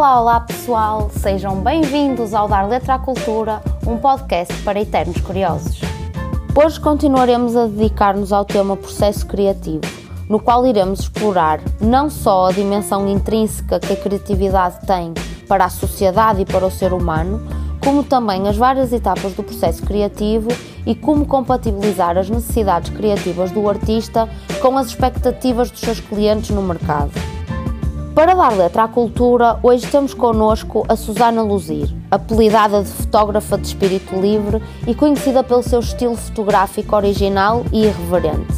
Olá, olá pessoal, sejam bem-vindos ao Dar Letra à Cultura, um podcast para eternos curiosos. Hoje continuaremos a dedicar-nos ao tema processo criativo, no qual iremos explorar não só a dimensão intrínseca que a criatividade tem para a sociedade e para o ser humano, como também as várias etapas do processo criativo e como compatibilizar as necessidades criativas do artista com as expectativas dos seus clientes no mercado. Para dar letra à cultura, hoje temos connosco a Susana Luzir, apelidada de fotógrafa de espírito livre e conhecida pelo seu estilo fotográfico original e irreverente.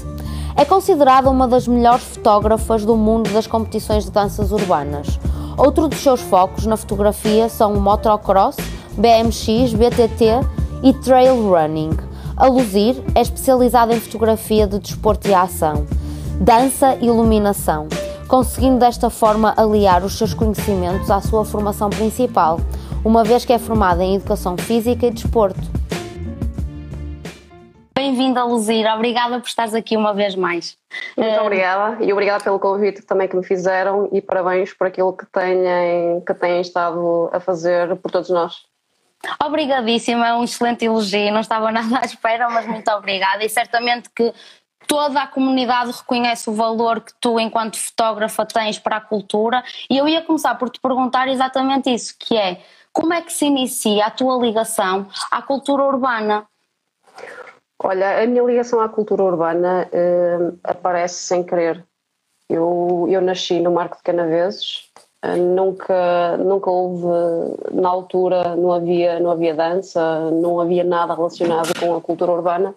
É considerada uma das melhores fotógrafas do mundo das competições de danças urbanas. Outro dos seus focos na fotografia são o motocross, BMX, BTT e trail running. A Luzir é especializada em fotografia de desporto e ação, dança e iluminação, conseguindo desta forma aliar os seus conhecimentos à sua formação principal, uma vez que é formada em Educação Física e Desporto. Bem-vinda, Luzir. Obrigada por estares aqui uma vez mais. Muito uh... obrigada e obrigada pelo convite também que me fizeram e parabéns por aquilo que têm, que têm estado a fazer por todos nós. Obrigadíssima, é um excelente elogio, não estava nada à espera, mas muito obrigada e certamente que toda a comunidade reconhece o valor que tu, enquanto fotógrafa, tens para a cultura e eu ia começar por te perguntar exatamente isso, que é como é que se inicia a tua ligação à cultura urbana? Olha, a minha ligação à cultura urbana uh, aparece sem querer. Eu, eu nasci no Marco de Canaveses, nunca nunca houve na altura não havia não havia dança não havia nada relacionado com a cultura urbana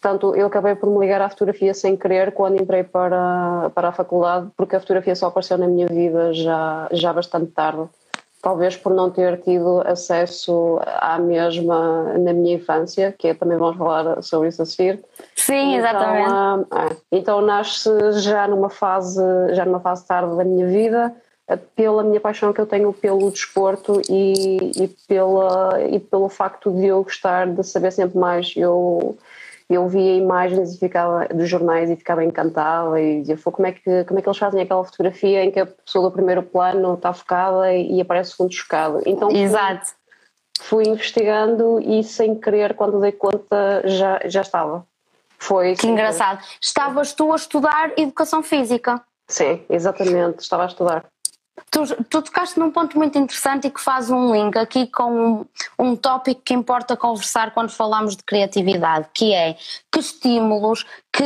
portanto eu acabei por me ligar à fotografia sem querer quando entrei para para a faculdade porque a fotografia só apareceu na minha vida já já bastante tarde. Talvez por não ter tido acesso à mesma na minha infância que é, também vamos falar sobre isso a seguir. Sim então, exatamente. é, então nasce já numa fase já numa fase tarde da minha vida pela minha paixão que eu tenho pelo desporto e, e, pela, e pelo facto de eu gostar de saber sempre mais. Eu, eu via imagens e ficava, dos jornais e ficava encantada e dizia como é, que, como é que eles fazem aquela fotografia em que a pessoa do primeiro plano está focada e, aparece o segundo chocado. Então Exato. Fui, fui, investigando e sem querer, quando dei conta, já, já estava. Foi que engraçado. Estavas tu a estudar Educação Física? Sim, exatamente, estava a estudar. Tu, tu tocaste num ponto muito interessante e que faz um link aqui com um, um tópico que importa conversar quando falamos de criatividade, que é que estímulos, que,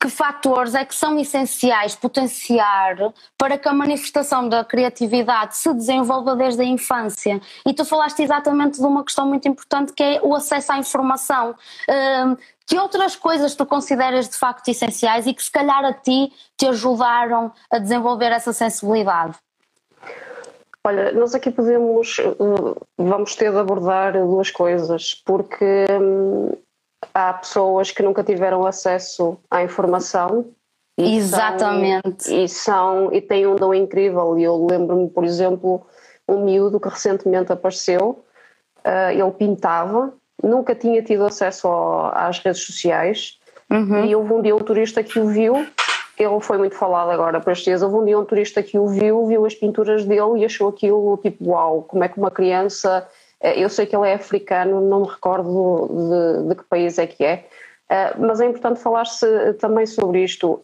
que fatores é que são essenciais potenciar para que a manifestação da criatividade se desenvolva desde a infância? E tu falaste exatamente de uma questão muito importante que é o acesso à informação. Hum, que outras coisas tu consideras de facto essenciais e que se calhar a ti te ajudaram a desenvolver essa sensibilidade? Olha, nós aqui podemos, vamos ter de abordar duas coisas, porque hum, há pessoas que nunca tiveram acesso à informação e Exatamente. São, e, são, e têm um dom incrível. E eu lembro-me, por exemplo, um miúdo que recentemente apareceu, uh, ele pintava nunca tinha tido acesso ao, às redes sociais uhum. e houve um dia um turista que o viu, ele foi muito falado agora para estes dias, houve um dia um turista que o viu, viu as pinturas dele e achou aquilo tipo uau, como é que uma criança, eu sei que ele é africano, não me recordo de, de que país é que é, eh, mas é importante falar-se também sobre isto.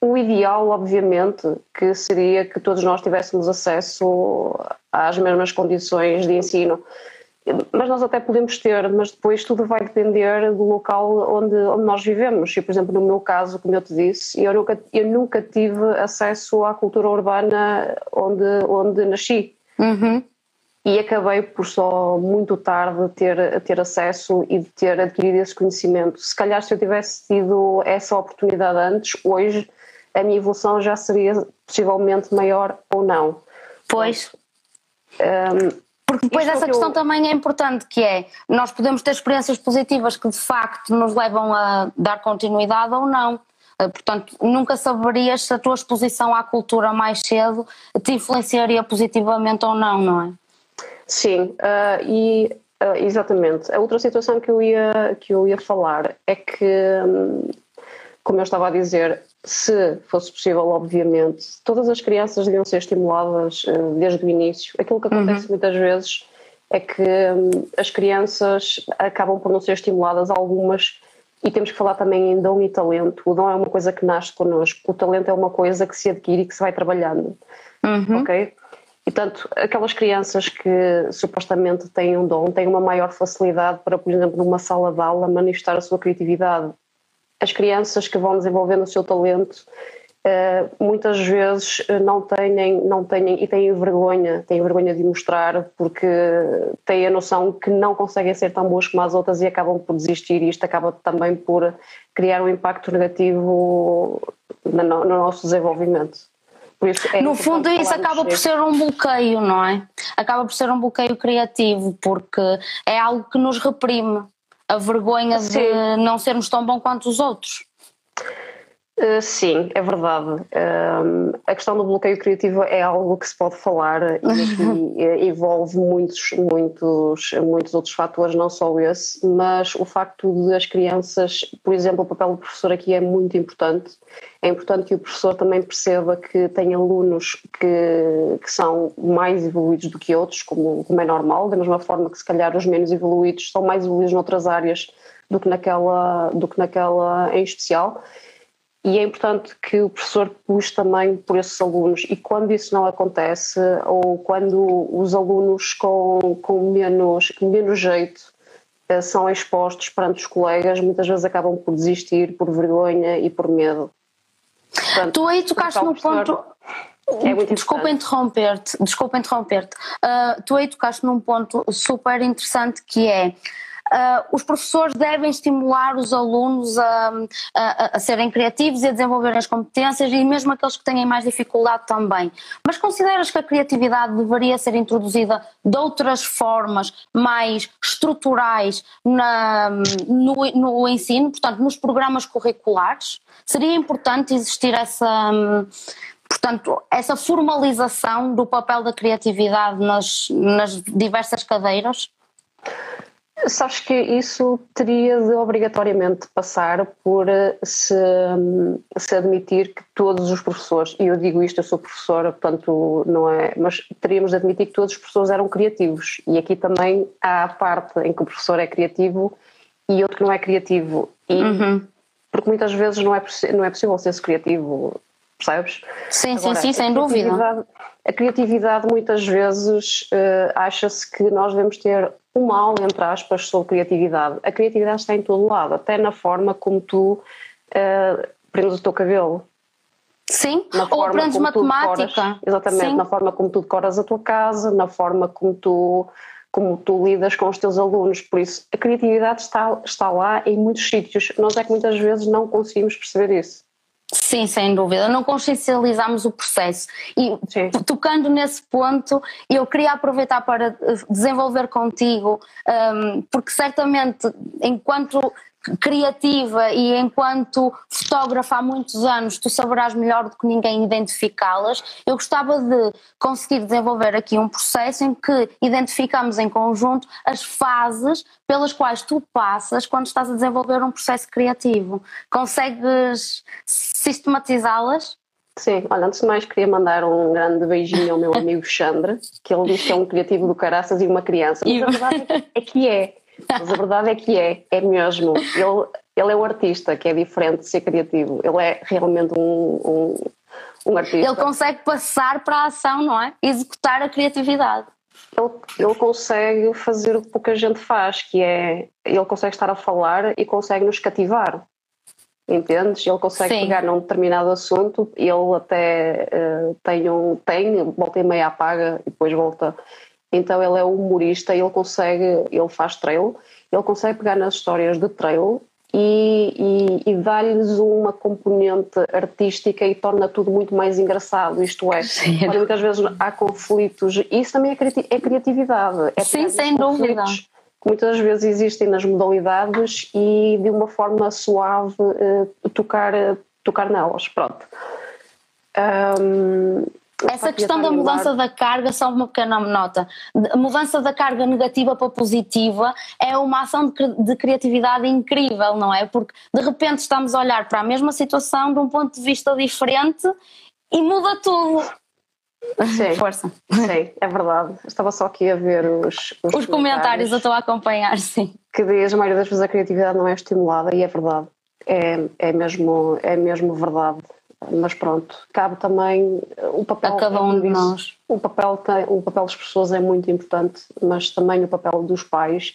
O ideal, obviamente, que seria que todos nós tivéssemos acesso às mesmas condições de ensino mas nós até podemos ter, mas depois tudo vai depender do local onde, onde nós vivemos. E, por exemplo, no meu caso, como eu te disse, eu nunca, eu nunca tive acesso à cultura urbana onde, onde nasci. Uhum. E acabei por só muito tarde ter, ter acesso e de ter adquirido esse conhecimento. Se calhar, se eu tivesse tido essa oportunidade antes, hoje a minha evolução já seria possivelmente maior ou não. Pois. Um, porque depois Isto essa questão eu... também é importante, que é, nós podemos ter experiências positivas que de facto nos levam a dar continuidade ou não. Eh, portanto, nunca saberias se a tua exposição à cultura mais cedo te influenciaria positivamente ou não, não é? Sim, uh, e uh, exatamente. A outra situação que eu ia, que eu ia falar é que um, como eu estava a dizer, se fosse possível, obviamente, todas as crianças deviam ser estimuladas uh, desde o início. Aquilo que acontece uhum. muitas vezes é que um, as crianças acabam por não ser estimuladas, algumas, e temos que falar também em dom e talento. O dom é uma coisa que nasce connosco, o talento é uma coisa que se adquire e que se vai trabalhando. Uhum. Ok? E, portanto, aquelas crianças que supostamente têm um dom têm uma maior facilidade para, por exemplo, numa sala de aula, manifestar a sua criatividade. As crianças que vão desenvolvendo o seu talento Uh, muitas vezes eh, não têm, não têm e têm vergonha, têm vergonha de mostrar porque têm a noção que não conseguem ser tão boas como as outras e acabam por desistir e isto acaba também por criar um impacto negativo no nosso desenvolvimento. É no fundo isso acaba por ser um bloqueio, não é? Acaba por ser um bloqueio criativo porque é algo que nos reprime a vergonha Sim. de não sermos tão bom quanto os outros. Uh, sim, é verdade. Uh, a questão do bloqueio criativo é algo que se pode falar e aqui eh, envolve muitos, muitos, muitos outros fatores, não só esse, mas o facto de as crianças, por exemplo, o papel do professor aqui é muito importante. É importante que o professor também perceba que tem alunos que, que são mais evoluídos do que outros, como, como é normal, da mesma forma que se calhar os menos evoluídos são mais evoluídos noutras áreas do que naquela, do que naquela em especial e é importante que o professor puxe também por esses alunos e quando isso não acontece ou quando os alunos com, com menos, menos jeito eh, são expostos perante os colegas, muitas vezes acabam por desistir por vergonha e por medo. Portanto, tu aí tocaste no ponto... É desculpa interromper-te, desculpa interromper-te. Uh, tu aí tocaste num ponto super interessante que é Uh, os professores devem estimular os alunos a, a, a, serem criativos e a desenvolverem as competências e mesmo aqueles que têm mais dificuldade também. Mas consideras que a criatividade deveria ser introduzida de outras formas mais estruturais na, no, no ensino, portanto, nos programas curriculares? Seria importante existir essa. Portanto, essa formalização do papel da criatividade nas, nas diversas cadeiras? Sabes que isso teria de obrigatoriamente passar por eh, se, se admitir que todos os professores, e eu digo isto, eu sou professora, portanto não é, mas teríamos de admitir que todos os professores eram criativos e aqui também há a parte em que o professor é criativo e outro que não é criativo e uhum. porque muitas vezes não é, não é possível ser criativo, percebes? Sim, Agora, sim, sim, sem dúvida. A criatividade muitas vezes uh, acha-se que nós devemos ter o mal, entre aspas, sobre criatividade. A criatividade está em todo lado, até na forma como tu uh, prendes o teu cabelo. Sim, na ou aprendes matemática. Decoras, exatamente, Sim. na forma como tu decoras a tua casa, na forma como tu, como tu lidas com os teus alunos. Por isso, a criatividade está, está lá em muitos sítios. Nós é que muitas vezes não conseguimos perceber isso. Sim, sem dúvida. Não consciencializamos o processo. E Sim. tocando nesse ponto, eu queria aproveitar para eh, desenvolver contigo, um, porque certamente, enquanto criativa e enquanto fotógrafa há muitos anos tu saberás melhor do que ninguém identificá-las. Eu gostava de conseguir desenvolver aqui um processo em que identificamos em conjunto as fases pelas quais tu passas quando estás a desenvolver um processo criativo. Consegues sistematizá-las? Sim, olha, antes de mais queria mandar um grande beijinho ao meu amigo Xandre, que ele diz que é um criativo do caraças e uma criança, mas a verdade é que é. Mas a verdade é que é, é mesmo. Ele, ele é um artista, que é diferente de ser criativo. Ele é realmente um, um, um artista. Ele consegue passar para a ação, não é? Executar a criatividade. Ele, ele consegue fazer o que pouca gente faz, que é ele consegue estar a falar e consegue nos cativar. Entendes? Ele consegue Sim. pegar num determinado assunto, ele até uh, tem um. tem, volta e meia apaga e depois volta então ele é humorista, ele consegue, ele faz trail, ele consegue pegar nas histórias de trail e, e, e dá-lhes uma componente artística e torna tudo muito mais engraçado. Isto é, quando muitas vezes há conflitos, isso também é, criati é criatividade. É Sim, sem dúvida. Que muitas vezes existem nas modalidades e de uma forma suave uh, tocar, uh, tocar nelas. Pronto. Um, essa questão da mudança da carga, só uma pequena nota. A mudança da carga negativa para positiva é uma ação de criatividade incrível, não é? Porque de repente estamos a olhar para a mesma situação de um ponto de vista diferente e muda tudo. Sim, Força. Sim, é verdade. Estava só aqui a ver os, os, os comentários. comentários. eu estou a acompanhar, sim. Que diz a maioria das vezes a criatividade não é estimulada e é verdade. É, é, mesmo, é mesmo verdade mas pronto, cabe também o papel a cada um de nós. O papel, tem, o papel das pessoas é muito importante, mas também o papel dos pais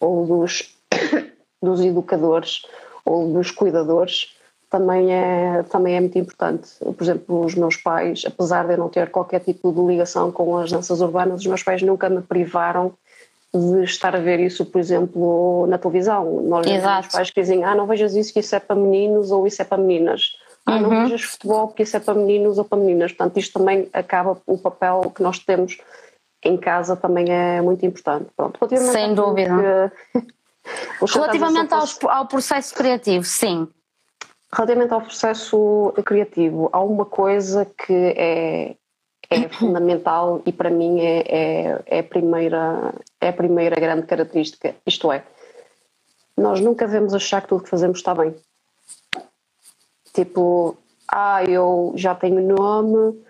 ou dos, dos educadores ou dos cuidadores também é, também é muito importante. Por exemplo, os meus pais, apesar de eu não ter qualquer tipo de ligação com as danças urbanas, os meus pais nunca me privaram de estar a ver isso, por exemplo, na televisão. Nós temos pais que dizem, ah, não vejas isso, que isso é para meninos ou isso é para meninas ah, não uhum. vejas futebol porque isso é para meninos ou para meninas. Portanto, isto também acaba, o papel que nós temos em casa também é muito importante. Pronto, Sem dúvida. Que, relativamente ao, ao processo criativo, sim. Relativamente ao processo criativo, há uma coisa que é, é fundamental e para mim é, é, é, a primeira, é a primeira grande característica, isto é, nós nunca devemos achar que tudo que fazemos está bem. Tipo, ah, eu já tenho nome,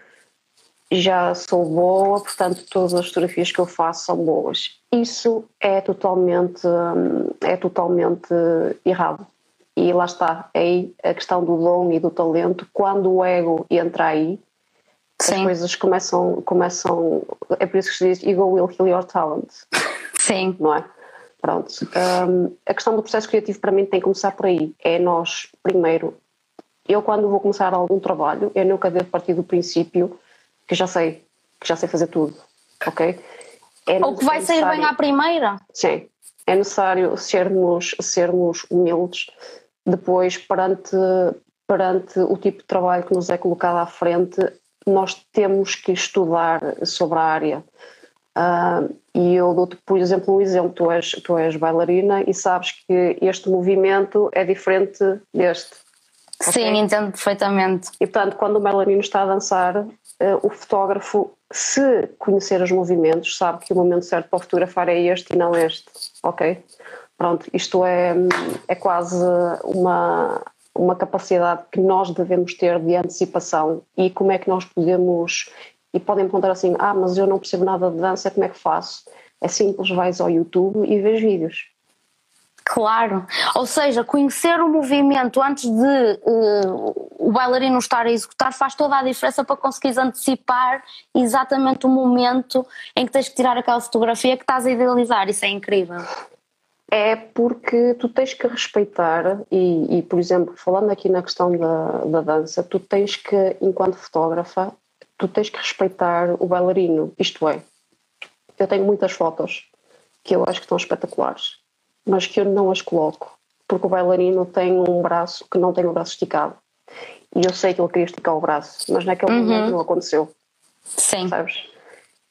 já sou boa, portanto todas as fotografias que eu faço são boas. Isso é totalmente, é totalmente errado. E lá está, é aí a questão do dom e do talento. Quando o ego entra aí, Sim. as coisas começam, começam. É por isso que se diz ego will kill your talent. Sim. Não é? Pronto. Um, a questão do processo criativo para mim tem que começar por aí. É nós, primeiro, eu quando vou começar algum trabalho, eu nunca devo partir do princípio que já sei, que já sei fazer tudo, ok? É Ou que vai sair bem à primeira. Sim, é necessário sermos, sermos humildes depois perante, perante o tipo de trabalho que nos é colocado à frente, nós temos que estudar sobre a área. Uh, e eu dou-te, por exemplo, um exemplo: tu és, tu és bailarina e sabes que este movimento é diferente deste. Sim, okay? entendo perfeitamente. E portanto, quando o bailarino está a dançar, uh, o fotógrafo, se conhecer os movimentos, sabe que o momento certo para fotografar é este e não este, ok? Pronto, isto é, é quase uma, uma capacidade que nós devemos ter de antecipação e como é que nós podemos. E podem perguntar assim: ah, mas eu não percebo nada de dança, como é que faço? É simples, vais ao YouTube e vês vídeos. Claro, ou seja, conhecer o movimento antes de uh, o bailarino estar a executar faz toda a diferença para conseguires antecipar exatamente o momento em que tens que tirar aquela fotografia que estás a idealizar. Isso é incrível. É porque tu tens que respeitar, e, e por exemplo, falando aqui na questão da, da dança, tu tens que, enquanto fotógrafa, tu tens que respeitar o bailarino. Isto é, eu tenho muitas fotos que eu acho que estão espetaculares mas que eu não as coloco, porque o bailarino tem um braço que não tem o braço esticado. E eu sei que ele queria esticar o braço, mas naquele uhum. momento não aconteceu. Sim. Sabes?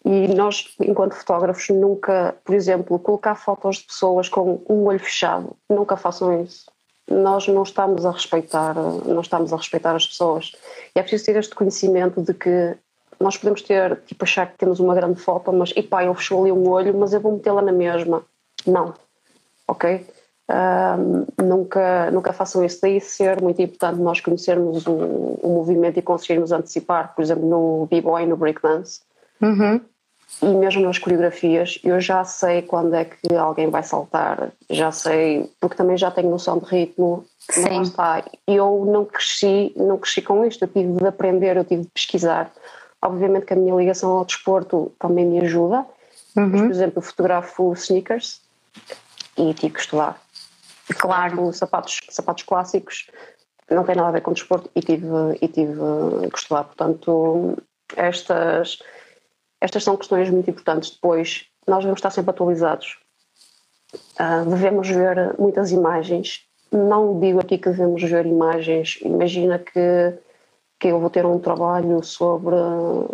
E nós, enquanto fotógrafos, nunca, por exemplo, colocar fotos de pessoas com um olho fechado, nunca façam isso. Nós não estamos a respeitar, não estamos a respeitar as pessoas. E é preciso ter este conhecimento de que nós podemos ter, tipo, achar que temos uma grande foto, mas, epá, eu fechou ali um olho, mas eu vou metê-la na mesma. Não ok? Um, nunca, nunca façam isso. Daí ser muito importante nós conhecermos o, o movimento e conseguirmos antecipar, por exemplo, no b-boy no breakdance. Uhum. E mesmo nas coreografias, eu já sei quando é que alguém vai saltar, já sei, porque também já tenho noção de ritmo. Sim. está. Eu não cresci, não cresci com isto, eu tive de aprender, eu tive de pesquisar. Obviamente que a minha ligação ao desporto também me ajuda. Uhum. Mas, por exemplo, eu fotografo sneakers e tive que estudar. Claro, sapatos, sapatos clássicos não tem nada a ver com desporto e tive, e tive que estudar. Portanto, estas, estas são questões muito importantes. Depois, nós devemos estar sempre atualizados. Uh, devemos ver muitas imagens. Não digo aqui que devemos ver imagens. Imagina que, que eu vou ter um trabalho sobre,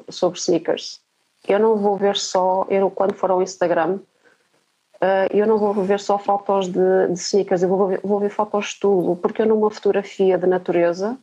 sobre sneakers. Eu não vou ver só, eu quando for ao Instagram, Uh, eu não vou ver só fotos de, de sneakers, eu vou ver, vou ver fotos de tudo, porque eu numa fotografia de natureza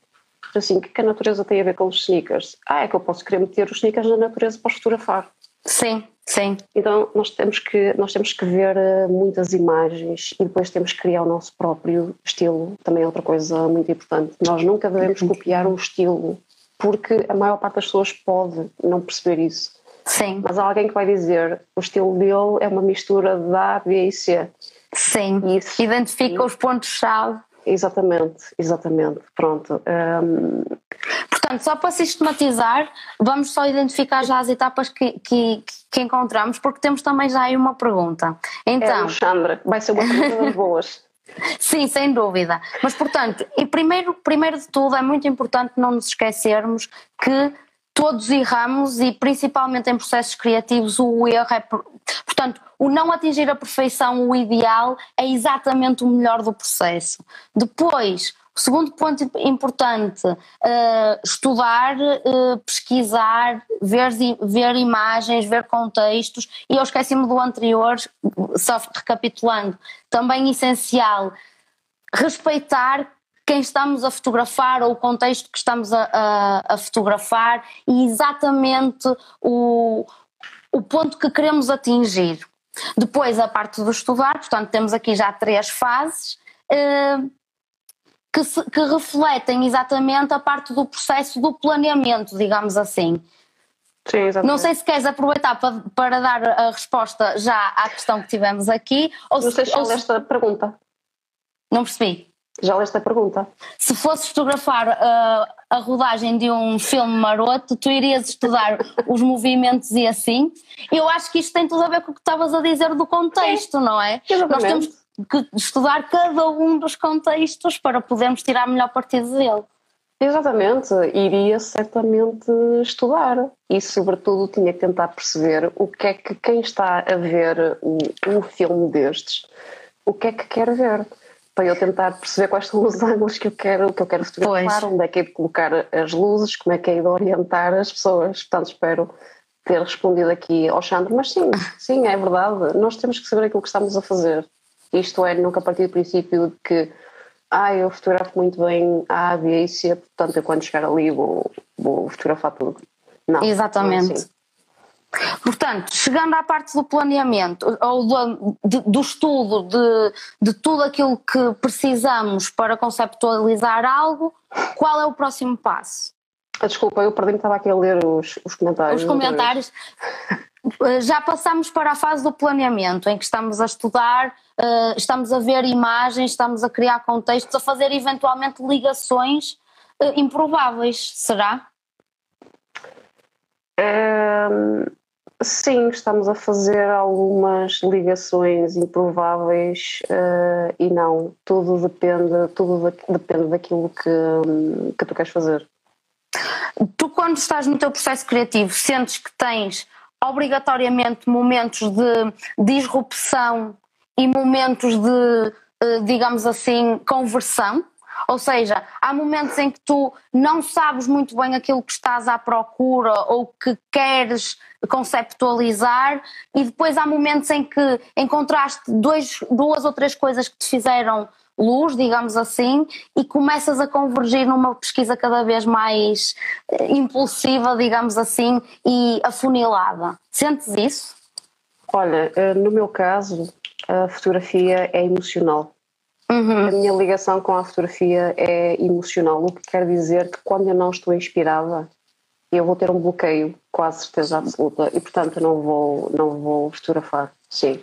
Assim, o que, que a natureza tem a ver com os sneakers? Ah, é que eu posso querer meter os sneakers na natureza para fotografar. Sim, sim. Então nós temos que nós temos que ver eh, muitas imagens e depois temos que criar o nosso próprio estilo. Também é outra coisa muito importante. Nós nunca devemos copiar um estilo porque a maior parte das pessoas pode não perceber isso. Sim. Mas há alguém que vai dizer o estilo dele é uma mistura de A, B e C. Sim. Isso. Identifica os pontos-chave. Exatamente, exatamente. Pronto. Um... Portanto, só para sistematizar, vamos só identificar já as etapas que, que, que encontramos, porque temos também já aí uma pergunta. Então, é, Alexandra, vai ser uma pergunta das boas. Sim, sem dúvida. Mas, portanto, e primeiro, primeiro de tudo, é muito importante não nos esquecermos que todos erramos e principalmente em processos criativos o erro é portanto o não atingir a perfeição o ideal é exatamente o melhor do processo. Depois o segundo ponto importante uh, estudar uh, pesquisar ver, ver imagens ver contextos e eu esqueci-me do anterior só recapitulando também essencial respeitar quem estamos a fotografar ou o contexto que estamos a, a, a fotografar e exatamente o, o ponto que queremos atingir. Depois a parte do estudar, portanto temos aqui já três fases eh, que, se, que refletem exatamente a parte do processo do planeamento, digamos assim. Sim, exatamente. Não sei se queres aproveitar para, para dar a resposta já à questão que tivemos aqui. Ou Não se, sei se, se... esta pergunta. Não percebi. Já leste a pergunta. Se fosse fotografar uh, a rodagem de um filme maroto, tu irias estudar os movimentos e assim? Eu acho que isto tem tudo a ver com o que estavas a dizer do contexto, é. não é? Exatamente. Nós temos que estudar cada um dos contextos para podermos tirar melhor partido dele. Exatamente, iria certamente estudar e, sobretudo, tinha que tentar perceber o que é que quem está a ver um, um filme destes, o que é que quer ver para eu tentar perceber quais são os ângulos que eu quero, que eu quero fotografar, pois. onde é que é de colocar as luzes, como é que é de orientar as pessoas. Portanto, espero ter respondido aqui ao Xandro, mas sim, sim, é verdade. Nós temos que saber aquilo que estamos a fazer. Isto é, nunca partir do princípio de que ah, eu fotografo muito bem a A, B e C, portanto eu quando chegar ali vou, vou fotografar tudo. Não, Exatamente. Não é assim. Portanto, chegando à parte do planeamento ou do, de, do estudo de, de tudo aquilo que precisamos para conceptualizar algo, qual é o próximo passo? Ah, desculpa, eu perdi-me, estava aqui a ler os, os comentários. Os comentários. Já passamos para a fase do planeamento, em que estamos a estudar, eh, estamos a ver imagens, estamos a criar contextos, a fazer eventualmente ligações eh, improváveis, será? Sim, estamos a fazer algumas ligações improváveis uh, e não, tudo depende, tudo depende daquilo que, que tu queres fazer. Tu quando estás no teu processo criativo sentes que tens obrigatoriamente momentos de disrupção e momentos de, uh, digamos assim, conversão? Ou seja, há momentos em que tu não sabes muito bem aquilo que estás à procura ou que queres conceptualizar, e depois há momentos em que encontraste dois, duas ou três coisas que te fizeram luz, digamos assim, e começas a convergir numa pesquisa cada vez mais eh, impulsiva, digamos assim, e afunilada. Sentes isso? Olha, eh, no meu caso, a fotografia é emocional. Uhum. A minha ligação com a fotografia é emocional, o que quer dizer que quando eu não estou inspirada, eu vou ter um bloqueio, quase certeza absoluta, e portanto não vou, não vou fotografar. Sim,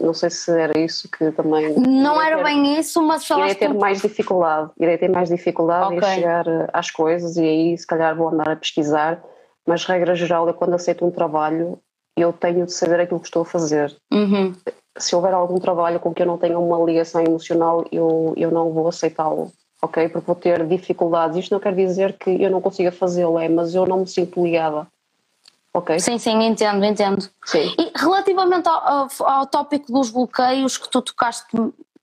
não sei se era isso que também. Não era ter, bem isso, mas falaste. Irei ter tu... mais dificuldade, irei ter mais dificuldade okay. em chegar eh, às coisas e aí se calhar vou andar a pesquisar, mas regra geral, eu quando aceito um trabalho, eu tenho de saber aquilo que estou a fazer. Uhum se houver algum trabalho com que eu não tenha uma ligação emocional, eu, eu não vou aceitá-lo, ok? Porque vou ter dificuldades. Isto não quer dizer que eu não consiga fazê-lo, é, mas eu não me sinto ligada. Ok? Sim, sim, entendo, entendo. Sim. E relativamente ao, ao, ao tópico dos bloqueios que tu tocaste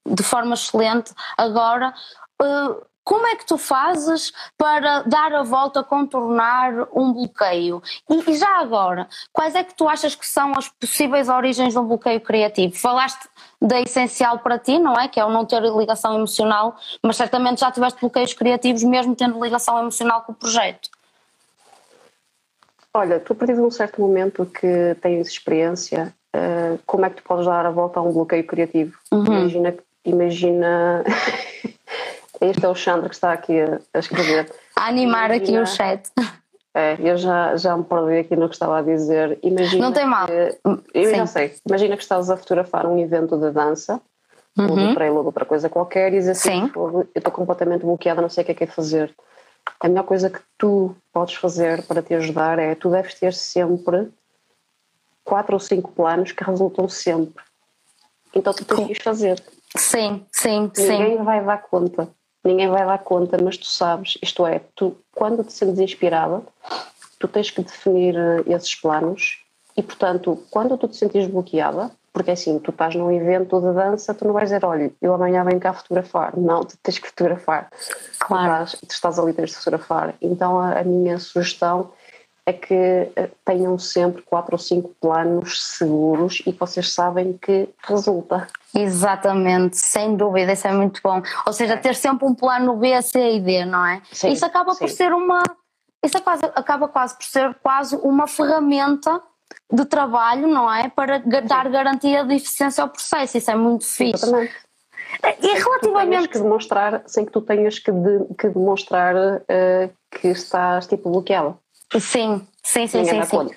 de forma excelente agora, uh, como é que tu fazes para dar a volta, contornar um bloqueio? E, e já agora, quais é que tu achas que são as possíveis origens de um bloqueio criativo? Falaste da essencial para ti, não é? Que é o não ter ligação emocional, mas certamente já tiveste bloqueios criativos mesmo tendo ligação emocional com o projeto. Olha, tu a partir de um certo momento que tens experiência, uh, como é que tu podes dar a volta a um bloqueio criativo? Uhum. Imagina, imagina este é o Xandra que está aqui a, a escrever. A animar imagina, aqui o chat. É, eu já, já me perdi aqui no que estava a dizer. Imagina Não tem mal. Que, eu Sim. já sei. Imagina que estás a fotografar um evento de dança, uhum. ou de trailer ou de outra coisa qualquer, e diz assim: Sim. eu estou completamente bloqueada, não sei o que é que é fazer. A melhor coisa que tu podes fazer para te ajudar é tu deves ter sempre quatro ou cinco planos que resultam sempre. Então tu tens que fazer. Sim, sim, Ninguém sim. Ninguém vai dar conta ninguém vai dar conta, mas tu sabes, isto é, tu quando te sentes inspirada, tu tens que definir eh, esses planos e, portanto, quando tu te sentes bloqueada, porque assim, tu estás num evento de dança, tu não vais dizer, olha, eu amanhã venho cá fotografar. Não, tu tens que fotografar. Claro. Tu estás, tu estás ali, tens de fotografar. Então, a, a minha sugestão é que eh, tenham sempre quatro ou cinco planos seguros e que vocês sabem que resulta. Exatamente, sem dúvida, isso é muito bom. Ou seja, ter sempre um plano B, C e D, não é? Sim, isso acaba sim. por ser uma. Isso é acaba quase por ser quase uma ferramenta de trabalho, não é? Para dar garantia de eficiência ao processo, isso é muito fixe. Exatamente. E sem relativamente. Que, demonstrar, sem que tu tenhas que, de, que demonstrar uh, que estás tipo bloqueada. Sim, sim, sim, sim. sim.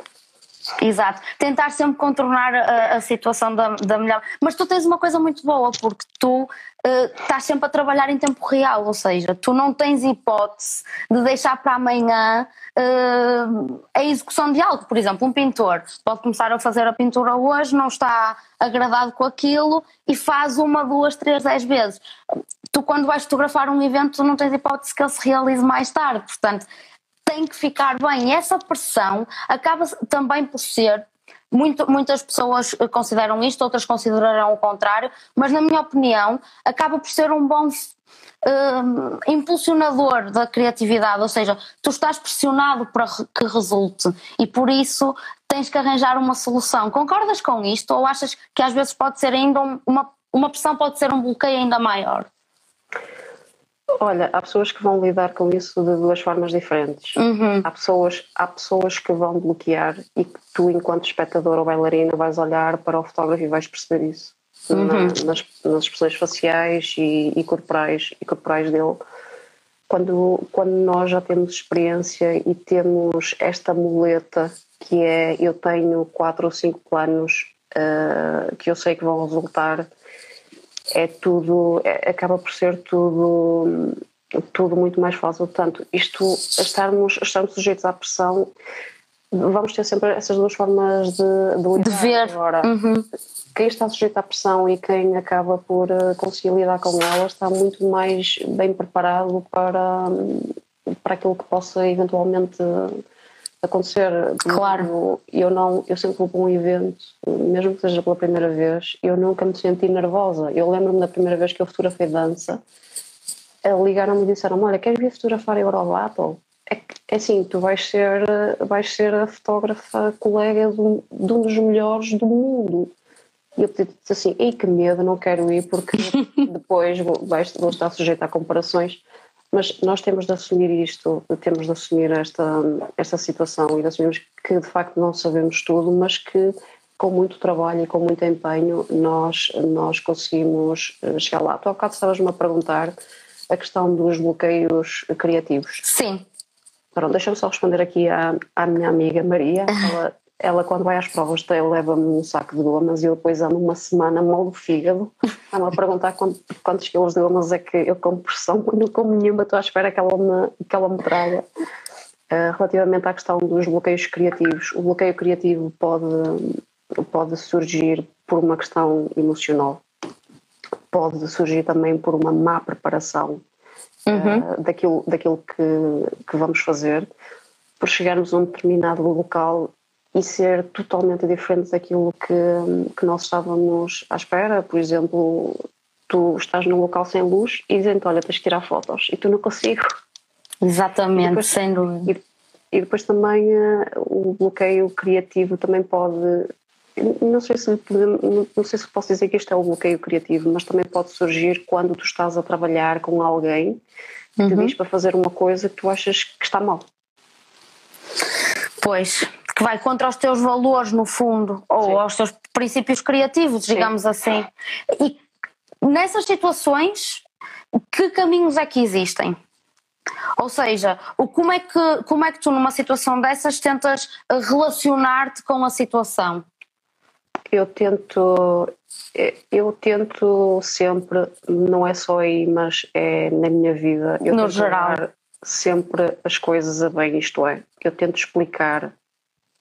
Exato. Tentar sempre contornar a, a, situação da, da melhor. Mas tu tens uma coisa muito boa, porque tu uh, estás sempre a trabalhar em tempo real, ou seja, tu não tens hipótese de deixar para amanhã uh, a execução de algo. Por exemplo, um pintor pode começar a fazer a pintura hoje, não está agradado com aquilo e faz uma, duas, três, dez vezes. Tu, quando vais fotografar um evento, tu não tens hipótese que ele se realize mais tarde. Portanto, tem que ficar bem. E essa pressão acaba também por ser. Muito, muitas pessoas consideram isto, outras considerarão o contrário, mas na minha opinião acaba por ser um bom uh, impulsionador da criatividade, ou seja, tu estás pressionado para que resulte e por isso tens que arranjar uma solução. Concordas com isto ou achas que às vezes pode ser ainda uma, uma pressão, pode ser um bloqueio ainda maior? Olha, há pessoas que vão lidar com isso de duas formas diferentes. Uhum. Há, pessoas, há pessoas que vão bloquear e que tu, enquanto espectador ou bailarina, vais olhar para o fotógrafo e vais perceber isso uhum. na, nas, nas, expressões faciais e, e, corporais, e corporais dele. Quando, quando nós já temos experiência e temos esta muleta que é eu tenho quatro ou cinco planos uh, que eu sei que vão resultar é tudo, é, acaba por ser tudo, tudo muito mais fácil. Portanto, isto, estarmos, estarmos sujeitos à pressão, vamos ter sempre essas duas formas de, de lidar. De ver. Agora, uhum. quem está sujeito à pressão e quem acaba por eh, conseguir lidar com ela está muito mais bem preparado para, para aquilo que possa eventualmente acontecer. Claro. Eu, não, eu sempre vou para um evento, mesmo que seja pela primeira vez, eu nunca me senti nervosa. Eu lembro-me da primeira vez que eu fotografei dança, ligaram-me e disseram: Olha, queres vir fotografar a Eurobattle? É, é assim, tu vais ser, vais ser a fotógrafa colega de um, de um dos melhores do mundo. E eu disse assim: Ei, que medo, não quero ir porque depois vou, vou estar sujeita a comparações mas nós temos de assumir isto, temos de assumir esta, esta situação e de assumirmos que de facto não sabemos tudo, mas que com muito trabalho e com muito empenho nós, nós conseguimos eh, chegar lá. Tu há bocado estavas-me a perguntar a questão dos bloqueios criativos. Sim. Pronto, deixa-me só responder aqui à, à minha amiga Maria. Ela ela quando vai às provas leva-me um saco de gomas e eu depois ando uma semana mal do fígado está-me a perguntar quantos, quantos quilos de gomas é que eu como pressão não como nenhuma, estou à espera que ela me, que ela me traga. Uh, relativamente à questão dos bloqueios criativos o bloqueio criativo pode, pode surgir por uma questão emocional. Pode surgir também por uma má preparação uhum. uh, daquilo, daquilo que, que vamos fazer. Por chegarmos a um determinado local e ser totalmente diferente daquilo que, que nós estávamos à espera. Por exemplo, tu estás num local sem luz e dizem olha, tens que tirar fotos e tu não consigo. Exatamente, depois, sem dúvida. E, e depois também uh, o bloqueio criativo também pode não sei se não sei se posso dizer que este é o bloqueio criativo, mas também pode surgir quando tu estás a trabalhar com alguém que uhum. te diz para fazer uma coisa que tu achas que está mal. Pois, que vai contra os teus valores no fundo, ou Sim. aos teus princípios criativos, digamos Sim. assim. E nessas situações, que caminhos é que existem? Ou seja, o, como, é que, como é que tu numa situação dessas tentas relacionar-te com a situação? Eu tento, eu tento sempre, não é só aí, mas é na minha vida, eu no geral. Sempre as coisas a bem, isto é, eu tento explicar,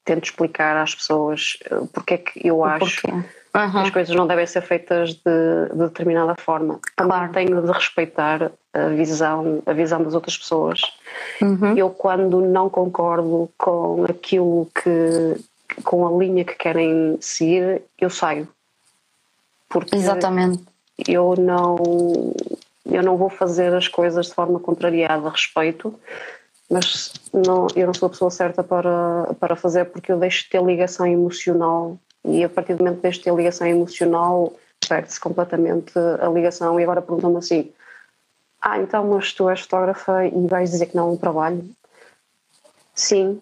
tento explicar às pessoas eh, porque é que eu acho uhum. que as coisas não devem ser feitas de, de determinada forma. Claro. tenho de respeitar a visão, a visão das outras pessoas. Uhum. Eu quando não concordo com aquilo que com a linha que querem seguir, eu saio. Porque Exatamente. Eu não, eu não vou fazer as coisas de forma contrariada, respeito, mas não, eu não sou a pessoa certa para, para fazer porque eu deixo de ter ligação emocional e a partir do momento que deixo de ter ligação emocional perde-se completamente a ligação e agora perguntam-me assim ah, então mas tu és fotógrafa e vais dizer que não é um trabalho? Sim,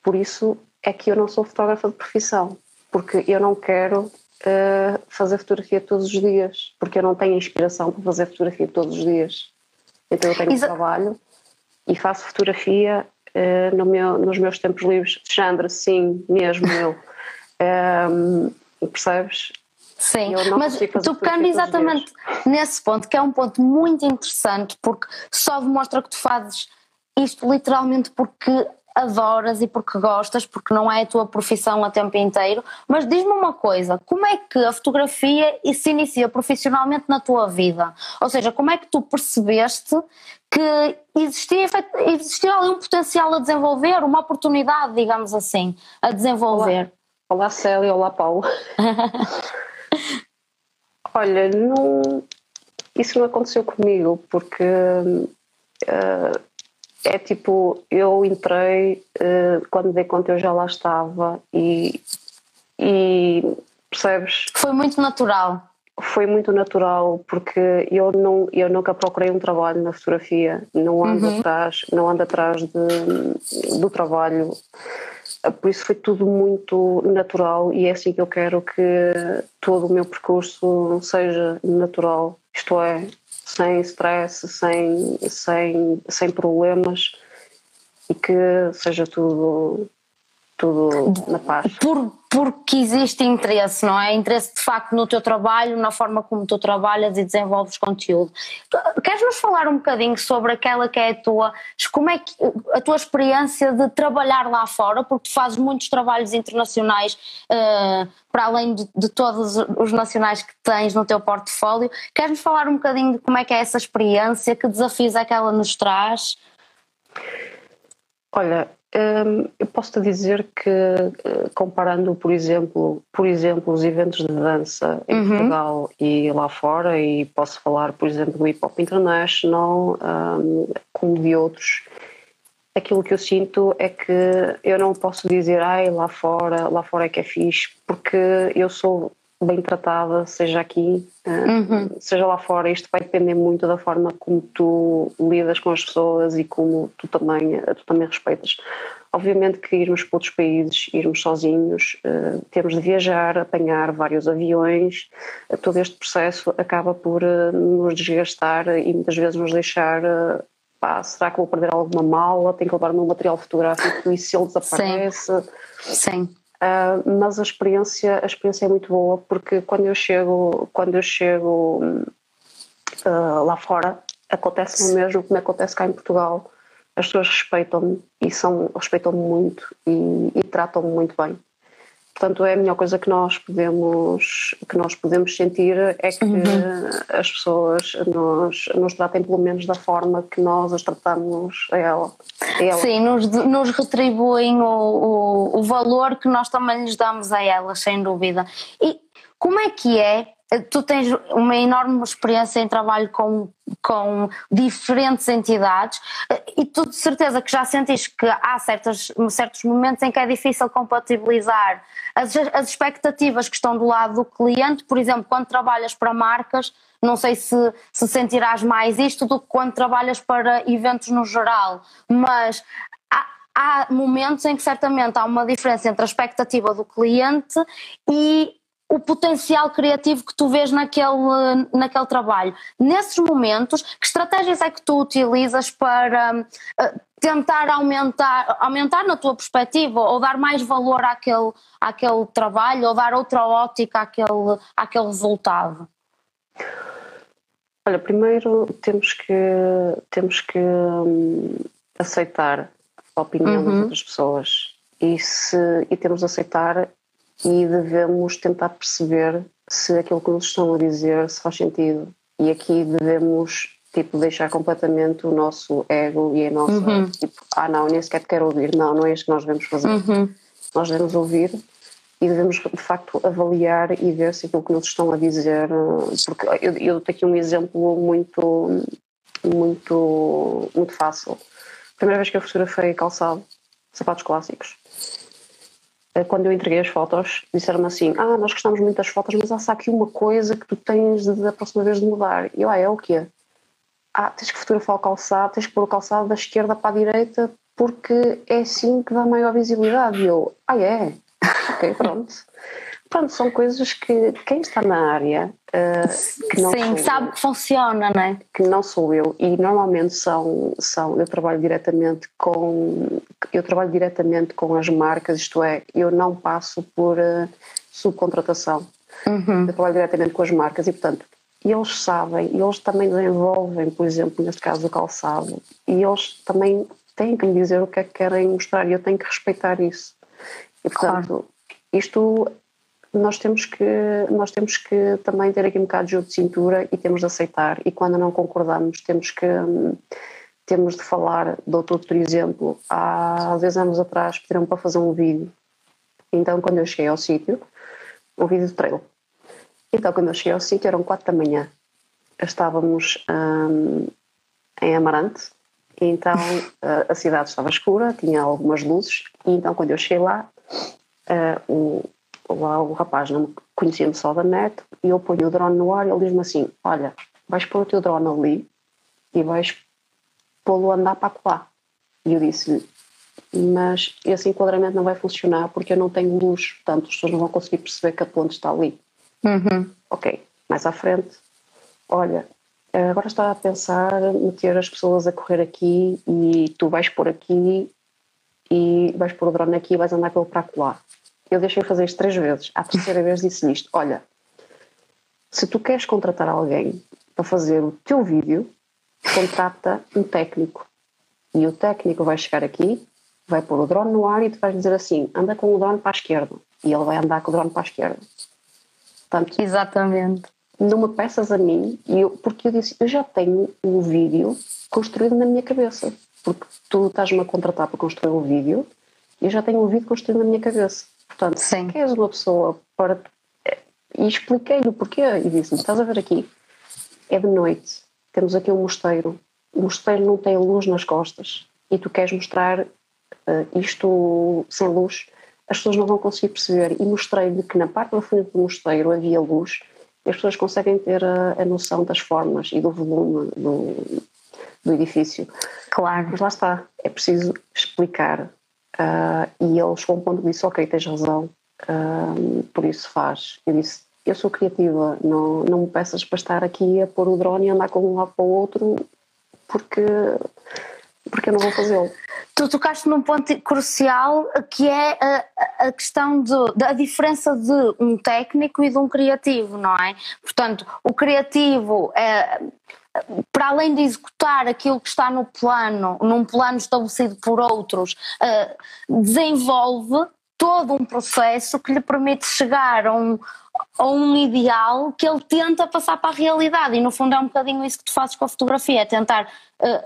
por isso é que eu não sou fotógrafa de profissão, porque eu não quero uh, fazer fotografia todos os dias, porque eu não tenho inspiração para fazer fotografia todos os dias. Então eu tenho Exa trabalho e faço fotografia uh, no meu, nos meus tempos livres. Sandra, sim, mesmo eu. Um, percebes? Sim, mas tocando exatamente nesse ponto, que é um ponto muito interessante, porque só demonstra que tu fazes isto literalmente porque adoras e porque gostas, porque não é a tua profissão a tempo inteiro, mas diz-me uma coisa, como é que a fotografia se inicia profissionalmente na tua vida? Ou seja, como é que tu percebeste que existia, existia ali um potencial a desenvolver, uma oportunidade, digamos assim, a desenvolver? Olá, olá Célia, olá Paulo. Olha, não, isso não aconteceu comigo, porque uh, é tipo, eu entrei, uh, quando dei conta eu já lá estava e, e percebes? Foi muito natural. Foi muito natural porque eu, não, eu nunca procurei um trabalho na fotografia, não ando uhum. atrás, não ando atrás de, do trabalho, por isso foi tudo muito natural e é assim que eu quero que todo o meu percurso seja natural, isto é, sem stress, sem, sem, sem problemas e que seja tudo, tudo na paz. Por, porque existe interesse, não é? Interesse de facto no teu trabalho, na forma como tu trabalhas e desenvolves conteúdo. Queres nos falar um bocadinho sobre aquela que é a tua, como é que a tua experiência de trabalhar lá fora, porque tu fazes muitos trabalhos internacionais uh, para além de, de, todos os nacionais que tens no teu portfólio. Queres nos falar um bocadinho de como é que é essa experiência, que desafios é que ela nos traz? Olha, eu posso te dizer que eh, comparando, por exemplo, por exemplo, os eventos de dança em uhum. Portugal e lá fora, e posso falar, por exemplo, do Hip Hop International, um, como de outros, aquilo que eu sinto é que eu não posso dizer, ai, lá fora, lá fora é que é fixe, porque eu sou bem tratada, seja aqui, eh, uhum. seja lá fora. Isto vai depender muito da forma como tu lidas com as pessoas e como tu também, eh, tu também respeitas. Obviamente que irmos para outros países, irmos sozinhos, uh, temos de viajar, apanhar vários aviões, todo este processo acaba por nos desgastar e muitas vezes nos deixar pá, será que vou perder alguma mala, tenho que levar o meu material fotográfico e se ele desaparece... Sim. Sim. Uh, mas a experiência, a experiência é muito boa porque quando eu chego, quando eu chego uh, lá fora, acontece o mesmo como acontece cá em Portugal. As pessoas respeitam-me e são, respeitam-me muito e, e tratam-me muito bem. Portanto, é a melhor coisa que nós podemos, que nós podemos sentir é que uhum. as pessoas nos, nos tratem pelo menos da forma que nós as tratamos a ela. A ela. Sim, nos, nos retribuem o, o, o valor que nós também lhes damos a elas, sem dúvida. E como é que é tu tens uma enorme experiência em trabalho com, com diferentes entidades e tu de certeza que já sentiste que há certos momentos em que é difícil compatibilizar as, as expectativas que estão do lado do cliente, por exemplo, quando trabalhas para marcas, não sei se, se sentirás mais isto do que quando trabalhas para eventos no geral, mas há, há momentos em que certamente há uma diferença entre a expectativa do cliente e o potencial criativo que tu vês naquele, naquele trabalho. Nesses momentos, que estratégias é que tu utilizas para uh, tentar aumentar, aumentar na tua perspectiva ou dar mais valor àquele, àquele trabalho ou dar outra ótica àquele, àquele resultado? Olha, primeiro temos que, temos que hum, aceitar a opinião uhum. das outras pessoas e, se, e temos de aceitar e devemos tentar perceber se aquilo que nos estão a dizer se faz sentido. E aqui devemos tipo, deixar completamente o nosso ego e a nossa, uhum. tipo, ah não, nem sequer te quero ouvir, não, não é isto que nós devemos fazer. Uhum. Nós devemos ouvir e devemos de facto avaliar e ver se aquilo que nos estão a dizer, porque eu, eu tenho aqui um exemplo muito, muito, muito fácil. Primeira vez que eu fotografei calçado, sapatos clássicos, quando eu entreguei as fotos, disseram-me assim: Ah, nós gostamos muito das fotos, mas há aqui uma coisa que tu tens da próxima vez de mudar. E eu, ah, é o quê? Ah, tens que fotografar o calçado, tens que pôr o calçado da esquerda para a direita, porque é assim que dá maior visibilidade. E eu, ah, é? ok, pronto. Pronto, são coisas que quem está na área uh, que não Sim, sabe eu, que funciona, não é? Que não sou eu e normalmente são, são eu trabalho diretamente com eu trabalho diretamente com as marcas, isto é, eu não passo por uh, subcontratação. Uhum. Eu trabalho diretamente com as marcas e portanto eles sabem, e eles também desenvolvem, por exemplo, neste caso o calçado, e eles também têm que me dizer o que é que querem mostrar e eu tenho que respeitar isso. E portanto, claro. isto nós temos que nós temos que também ter aqui um bocado de jogo de cintura e temos de aceitar. E quando não concordamos temos que temos de falar. De outro, por exemplo há 10 anos atrás pediram para fazer um vídeo. Então quando eu cheguei ao sítio um vídeo de trail então quando eu cheguei ao sítio eram 4 da manhã. Estávamos hum, em Amarante. Então a cidade estava escura tinha algumas luzes. E então quando eu cheguei lá uh, o lá o rapaz não conhecia-me só da net e eu ponho o drone no ar e ele diz-me assim: Olha, vais pôr o teu drone ali e vais pô-lo a andar para lá. E eu disse-lhe: Mas esse enquadramento não vai funcionar porque eu não tenho luz, portanto as pessoas não vão conseguir perceber que a ponte está ali. Uhum. Ok, mais à frente, olha, agora estava a pensar meter as pessoas a correr aqui e tu vais por aqui e vais pôr o drone aqui e vais andar pelo para lá eu deixei fazer isto três vezes. À terceira vez disse-lhe isto: Olha, se tu queres contratar alguém para fazer o teu vídeo, contrata um técnico. E o técnico vai chegar aqui, vai pôr o drone no ar e tu vais dizer assim: anda com o drone para a esquerda. E ele vai andar com o drone para a esquerda. Portanto, Exatamente. Não me peças a mim, e eu, porque eu disse: eu já tenho o vídeo construído na minha cabeça. Porque tu estás-me a contratar para construir o vídeo, eu já tenho o vídeo construído na minha cabeça. Portanto, Sim. se és uma pessoa para. E expliquei-lhe o porquê e disse-me: estás a ver aqui, é de noite, temos aqui um mosteiro, o mosteiro não tem luz nas costas e tu queres mostrar uh, isto sem luz, as pessoas não vão conseguir perceber. E mostrei-lhe que na parte da frente do mosteiro havia luz e as pessoas conseguem ter a, a noção das formas e do volume do, do edifício. Claro. Mas lá está, é preciso explicar Uh, e ele chegou a um ponto que disse: Ok, tens razão, uh, por isso faz. Eu disse: Eu sou criativa, não, não me peças para estar aqui a pôr o drone e andar com um lado para o outro, porque, porque eu não vou fazê-lo. Tu tocaste num ponto crucial que é a, a questão de, da diferença de um técnico e de um criativo, não é? Portanto, o criativo é, para além de executar aquilo que está no plano, num plano estabelecido por outros, uh, desenvolve todo um processo que lhe permite chegar a um, a um ideal que ele tenta passar para a realidade. E no fundo é um bocadinho isso que tu fazes com a fotografia, é tentar uh,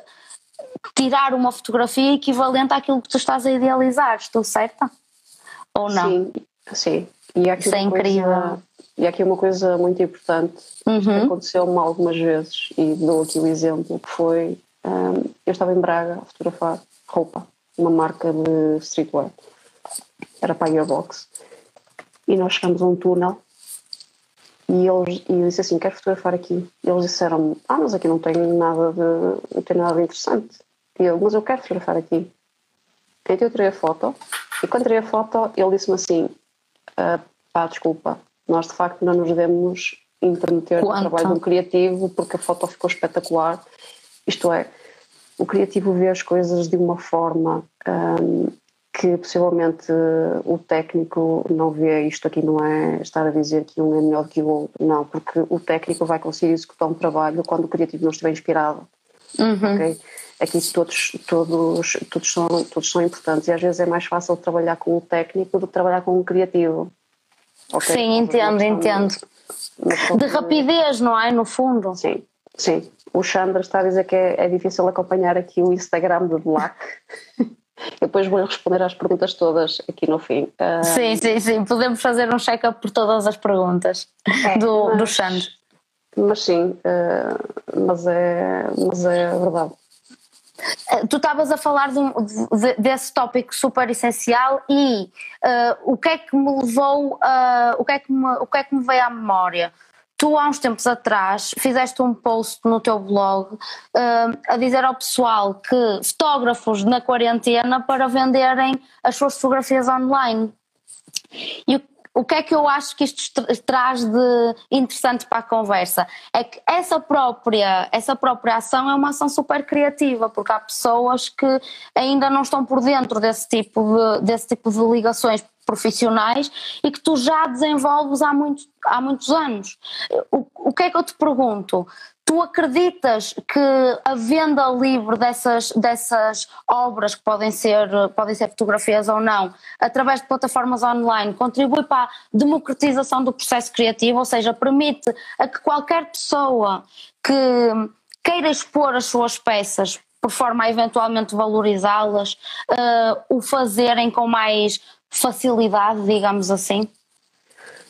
tirar uma fotografia equivalente àquilo que tu estás a idealizar. Estou certa? Ou não? Sim, sim. E isso é incrível. E aqui uma coisa muito importante uhum. que aconteceu-me algumas vezes, e dou aqui o exemplo, que foi, um, eu estava em Braga a fotografar roupa, uma marca de streetwear, era para a Gearbox, e nós chegamos a um túnel e, eles, e eu disse assim, quero fotografar aqui. E eles disseram ah, mas aqui não tem nada de, não tem nada de interessante. E eu, mas eu quero fotografar aqui. Então eu tirei a foto, e quando tirei a foto, ele disse-me assim, ah, pá, desculpa, nós de facto não nos devemos intermeter Quanto? no trabalho de um criativo porque a foto ficou espetacular. Isto é, o criativo vê as coisas de uma forma um, que possivelmente o técnico não vê isto aqui não é estar a dizer que um é melhor que o outro, não, porque o técnico vai conseguir executar um trabalho quando o criativo não estiver inspirado. Uhum. Okay? Aqui todos, todos, todos, são, todos são importantes e às vezes é mais fácil trabalhar com o técnico do que trabalhar com o criativo. Okay? Sim, entendo, entendo. De rapidez, não é? No fundo. Sim, sim. O Chandra está a dizer que é, é difícil acompanhar aqui o Instagram de Black. Eu depois vou responder às perguntas todas aqui no fim. Uh... Sim, sim, sim. Podemos fazer um check-up por todas as perguntas é, do, mas, do. Mas sim, uh, mas, é, mas é verdade. Eh, tu estavas a falar de um, de, desse tópico super essencial e uh, o que é que me levou, uh, o, que é que me, o que é que me veio à memória? Tu, há uns tempos atrás, fizeste um post no teu blog uh, a dizer ao pessoal que fotógrafos na quarentena para venderem as suas fotografias online. E o o que é que eu acho que isto traz de interessante para a conversa? É que essa própria, essa própria ação é uma ação super criativa, porque há pessoas que ainda não estão por dentro desse tipo de, desse tipo de ligações profissionais e que tu já desenvolves há, muito, há muitos anos. O, o que é que eu te pergunto? Tu acreditas que a venda livre dessas, dessas obras, que podem ser, podem ser fotografias ou não, através de plataformas online, contribui para a democratização do processo criativo, ou seja, permite a que qualquer pessoa que queira expor as suas peças por forma a eventualmente valorizá-las, uh, o fazerem com mais facilidade, digamos assim?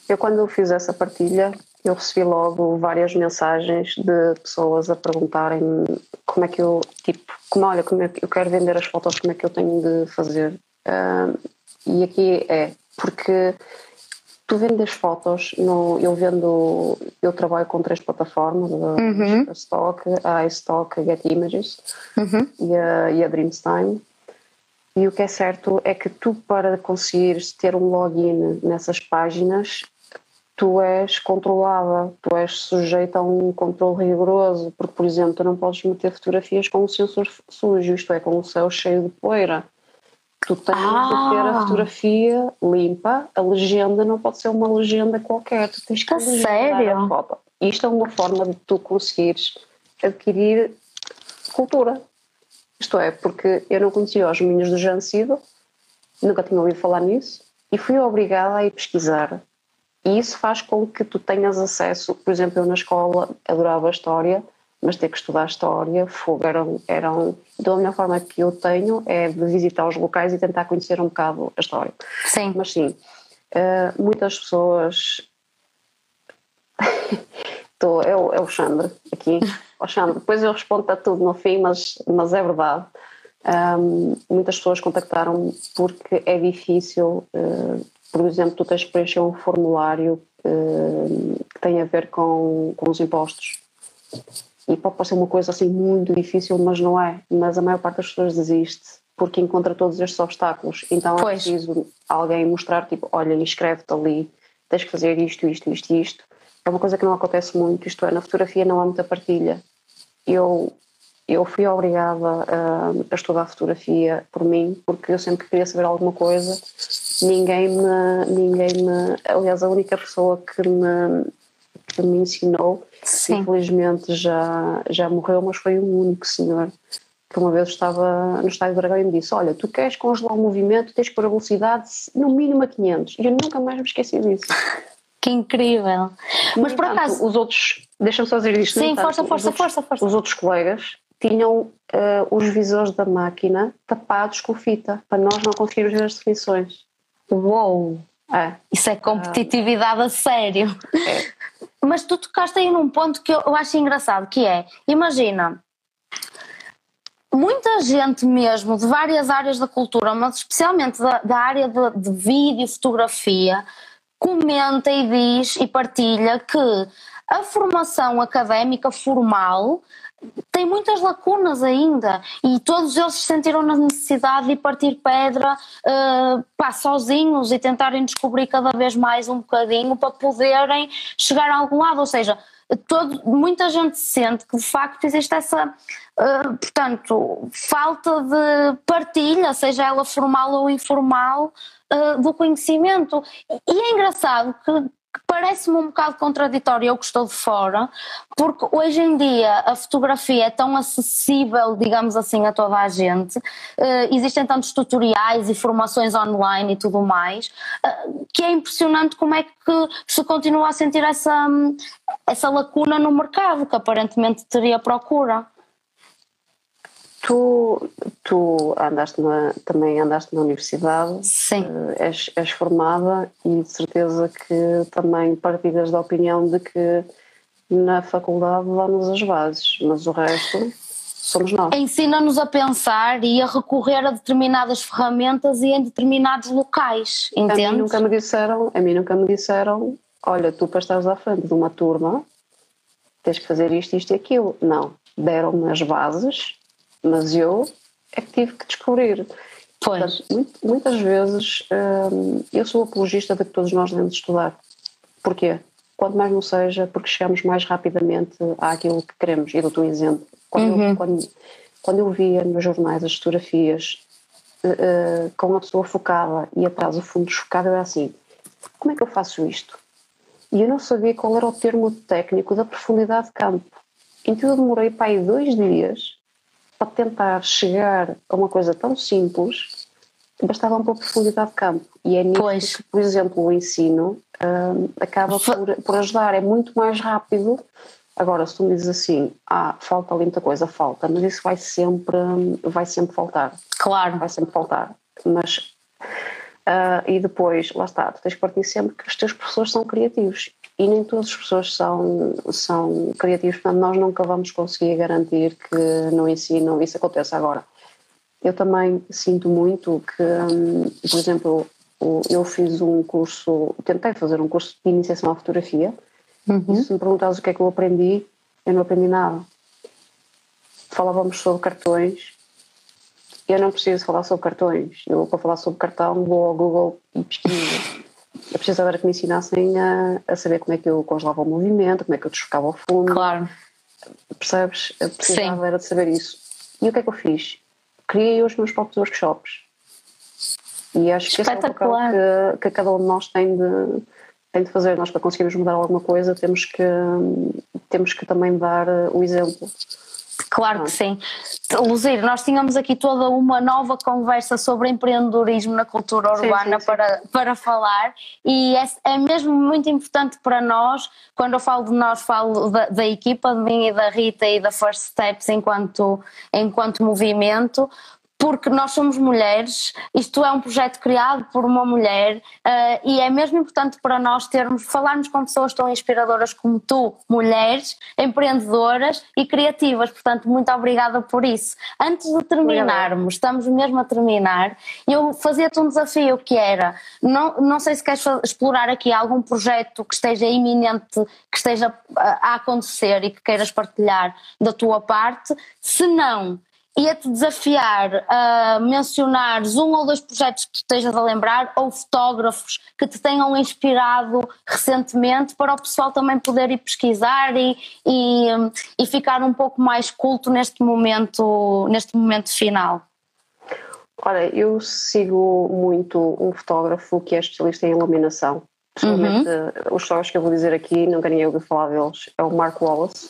Eu, quando fiz essa partilha, eu recebi logo várias mensagens de pessoas a perguntarem como é que eu, tipo, como olha, como é que eu quero vender as fotos, como é que eu tenho de fazer. Uh, e aqui é, porque tu vendes fotos, no, eu vendo, eu trabalho com três plataformas, uhum. a Stock, a iStock, a Get Images uhum. e, a, e a Dreamstime. E o que é certo é que tu, para conseguires ter um login nessas páginas, tu és controlada, tu és sujeita a um controle rigoroso, porque, por exemplo, tu não podes meter fotografias com o sensor sujo, isto é, com o céu cheio de poeira. Tu tens ah. de ter a fotografia limpa, a legenda não pode ser uma legenda qualquer, tu tens que Sério? a foto. Isto é uma forma de tu conseguires adquirir cultura. Isto é, porque eu não conhecia os Minhos do Jancido, nunca tinha ouvido falar nisso, e fui obrigada a ir pesquisar. E isso faz com que tu tenhas acesso, por exemplo, eu na escola adorava a história, mas ter que estudar história, fogo, eram, eram, da melhor forma que eu tenho é de visitar os locais e tentar conhecer um bocado a história. Sim. Mas sim, uh, muitas pessoas. Tô, é, o, é o Xandre aqui. O Xandre, depois eu respondo a tudo no fim, mas, mas é verdade. Um, muitas pessoas contactaram porque é difícil, uh, por exemplo, tu tens que preencher um formulário uh, que tem a ver com, com os impostos e pode parecer uma coisa assim muito difícil, mas não é. Mas a maior parte das pessoas desiste porque encontra todos estes obstáculos. Então pois. é preciso alguém mostrar, tipo, olha, inscreve-te ali, tens que fazer isto, isto, isto, isto. É uma coisa que não acontece muito, isto é, na fotografia não há muita partilha. Eu, eu fui obrigada a, a estudar fotografia por mim, porque eu sempre queria saber alguma coisa, ninguém me, ninguém me, aliás, a única pessoa que me, que me ensinou Sim. Infelizmente já, já morreu, mas foi o único senhor que uma vez estava no estádio do Dragão e me disse: Olha, tu queres congelar o movimento, tens que pôr a velocidade no mínimo a 500. E eu nunca mais me esqueci disso. Que incrível! mas por acaso. Os outros, deixa-me só dizer isto. Sim, força, força, força, força. Os outros colegas tinham uh, os visores da máquina tapados com fita, para nós não conseguirmos ver as definições. Uou! É. Isso é competitividade a sério. É. Mas tu tocaste aí num ponto que eu acho engraçado, que é, imagina, muita gente mesmo de várias áreas da cultura, mas especialmente da, da área de, de vídeo, fotografia, comenta e diz e partilha que a formação académica formal tem muitas lacunas ainda e todos eles se sentiram na necessidade de partir pedra uh, pá, sozinhos e tentarem descobrir cada vez mais um bocadinho para poderem chegar a algum lado, ou seja, todo, muita gente sente que de facto existe essa, uh, portanto, falta de partilha, seja ela formal ou informal, uh, do conhecimento. E é engraçado que parece-me um bocado contraditório eu que estou de fora, porque hoje em dia a fotografia é tão acessível, digamos assim, a toda a gente, uh, existem tantos tutoriais e formações online e tudo mais, uh, que é impressionante como é que se continua a sentir essa, essa lacuna no mercado, que aparentemente teria procura. Tu, tu andaste na, também andaste na universidade, Sim. Eh, és, és formada e de certeza que também partilhas da opinião de que na faculdade damos as bases, mas o resto somos nós. Ensina-nos a pensar e a recorrer a determinadas ferramentas e em determinados locais, entende? A mim nunca me disseram, a mim nunca me disseram, olha, tu para estares à frente de uma turma tens que fazer isto, isto e aquilo. Não, deram-me as bases mas eu é que tive que descobrir. Pois. Portanto, muitas vezes hum, eu sou apologista de que todos nós devemos estudar. Porquê? Quanto mais não seja, porque chegamos mais rapidamente àquilo que queremos. E dou-te um exemplo. Quando, uhum. eu, quando, quando eu via nos jornais as fotografias uh, com uma pessoa focada e atrás o fundo desfocado, eu era assim: como é que eu faço isto? E eu não sabia qual era o termo técnico da profundidade de campo. Então eu demorei para aí dois dias para tentar chegar a uma coisa tão simples bastava uma profundidade de campo. E é nisso pois. que, por exemplo, o ensino um, acaba por, por ajudar, é muito mais rápido. Agora, se tu me dizes assim, ah, falta ali muita coisa, falta, mas isso vai sempre, vai sempre faltar. Claro. Vai sempre faltar. Mas, uh, e depois, lá está, tu tens que partir sempre que os teus professores são criativos e nem todas as pessoas são, são criativas, portanto, nós nunca vamos conseguir garantir que no ensino isso aconteça agora. Eu também sinto muito que, hum, por exemplo, eu fiz um curso, tentei fazer um curso de iniciação à fotografia, uhum. e se me perguntares o que é que eu aprendi, eu não aprendi nada. Falávamos sobre cartões, eu não preciso falar sobre cartões, eu para falar sobre cartão vou ao Google e pesquiso. Eu precisava era que me ensinassem a, a saber como é que eu congelava o movimento, como é que eu desfocava o fundo. Claro. Percebes? Eu precisava Sim. era de saber isso. E o que é que eu fiz? Criei os meus próprios workshops. E acho que esse é o papel que, que cada um de nós tem de, tem de fazer. Nós, para conseguirmos mudar alguma coisa, temos que, temos que também dar o exemplo. Claro que sim. Luzir, nós tínhamos aqui toda uma nova conversa sobre empreendedorismo na cultura urbana sim, sim, para, para falar e é, é, mesmo muito importante para nós, quando eu falo de nós, falo da, da, equipa, de mim e da Rita e da First Steps enquanto, enquanto movimento, porque nós somos mulheres, isto é um projeto criado por uma mulher uh, e é mesmo importante para nós termos, falarmos com pessoas tão inspiradoras como tu, mulheres, empreendedoras e criativas, portanto muito obrigada por isso. Antes de terminarmos, estamos mesmo a terminar, eu fazia-te um desafio que era, não, não sei se queres explorar aqui algum projeto que esteja iminente, que esteja a acontecer e que queiras partilhar da tua parte, se não ia-te desafiar a mencionares um ou dois projetos que tu estejas a lembrar ou fotógrafos que te tenham inspirado recentemente para o pessoal também poder ir pesquisar e, e, e ficar um pouco mais culto neste momento, neste momento final. Olha, eu sigo muito um fotógrafo que é especialista em iluminação. Pessoalmente, uhum. os fotógrafos que eu vou dizer aqui, não ganhei ouvido falar deles, é o Mark Wallace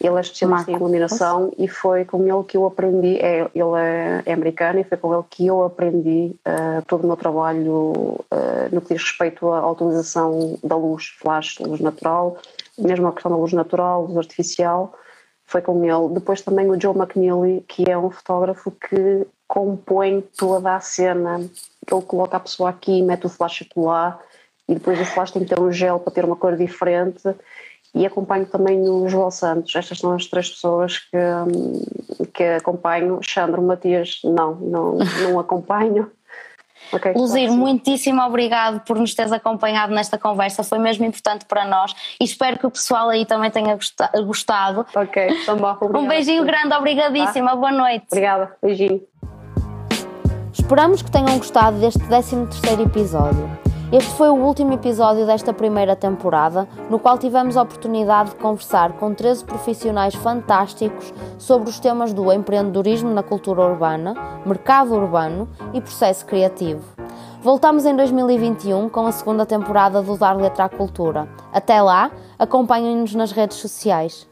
ele é especialista em iluminação e foi com ele que eu aprendi, é, ele é, é americano e foi com ele que eu aprendi uh, todo o meu trabalho uh, no que diz respeito à utilização da luz, flash, luz natural, mesmo a questão da luz natural, luz artificial, foi com ele. Depois também o Joe McNeely, que é um fotógrafo que compõe toda a cena. Ele coloca a pessoa aqui, mete o flash lá e depois o flash tem que ter um gel para ter uma cor diferente e acompanho também o João Santos. Estas são as três pessoas que, que acompanho. Xandro Matias, não, não, não acompanho. Okay, Luzir, claro, muitíssimo obrigado por nos teres acompanhado nesta conversa, foi mesmo importante para nós e espero que o pessoal aí também tenha gostado. Ok, então bom. Um beijinho grande, obrigadíssima, tá? boa noite. Obrigada, beijinho. Esperamos que tenham gostado deste 13 terceiro episódio. Este foi o último episódio desta primeira temporada, no qual tivemos a oportunidade de conversar com 13 profissionais fantásticos sobre os temas do empreendedorismo na cultura urbana, mercado urbano e processo criativo. Voltamos em 2021 com a segunda temporada do Dar Letra à Cultura. Até lá, acompanhem-nos nas redes sociais.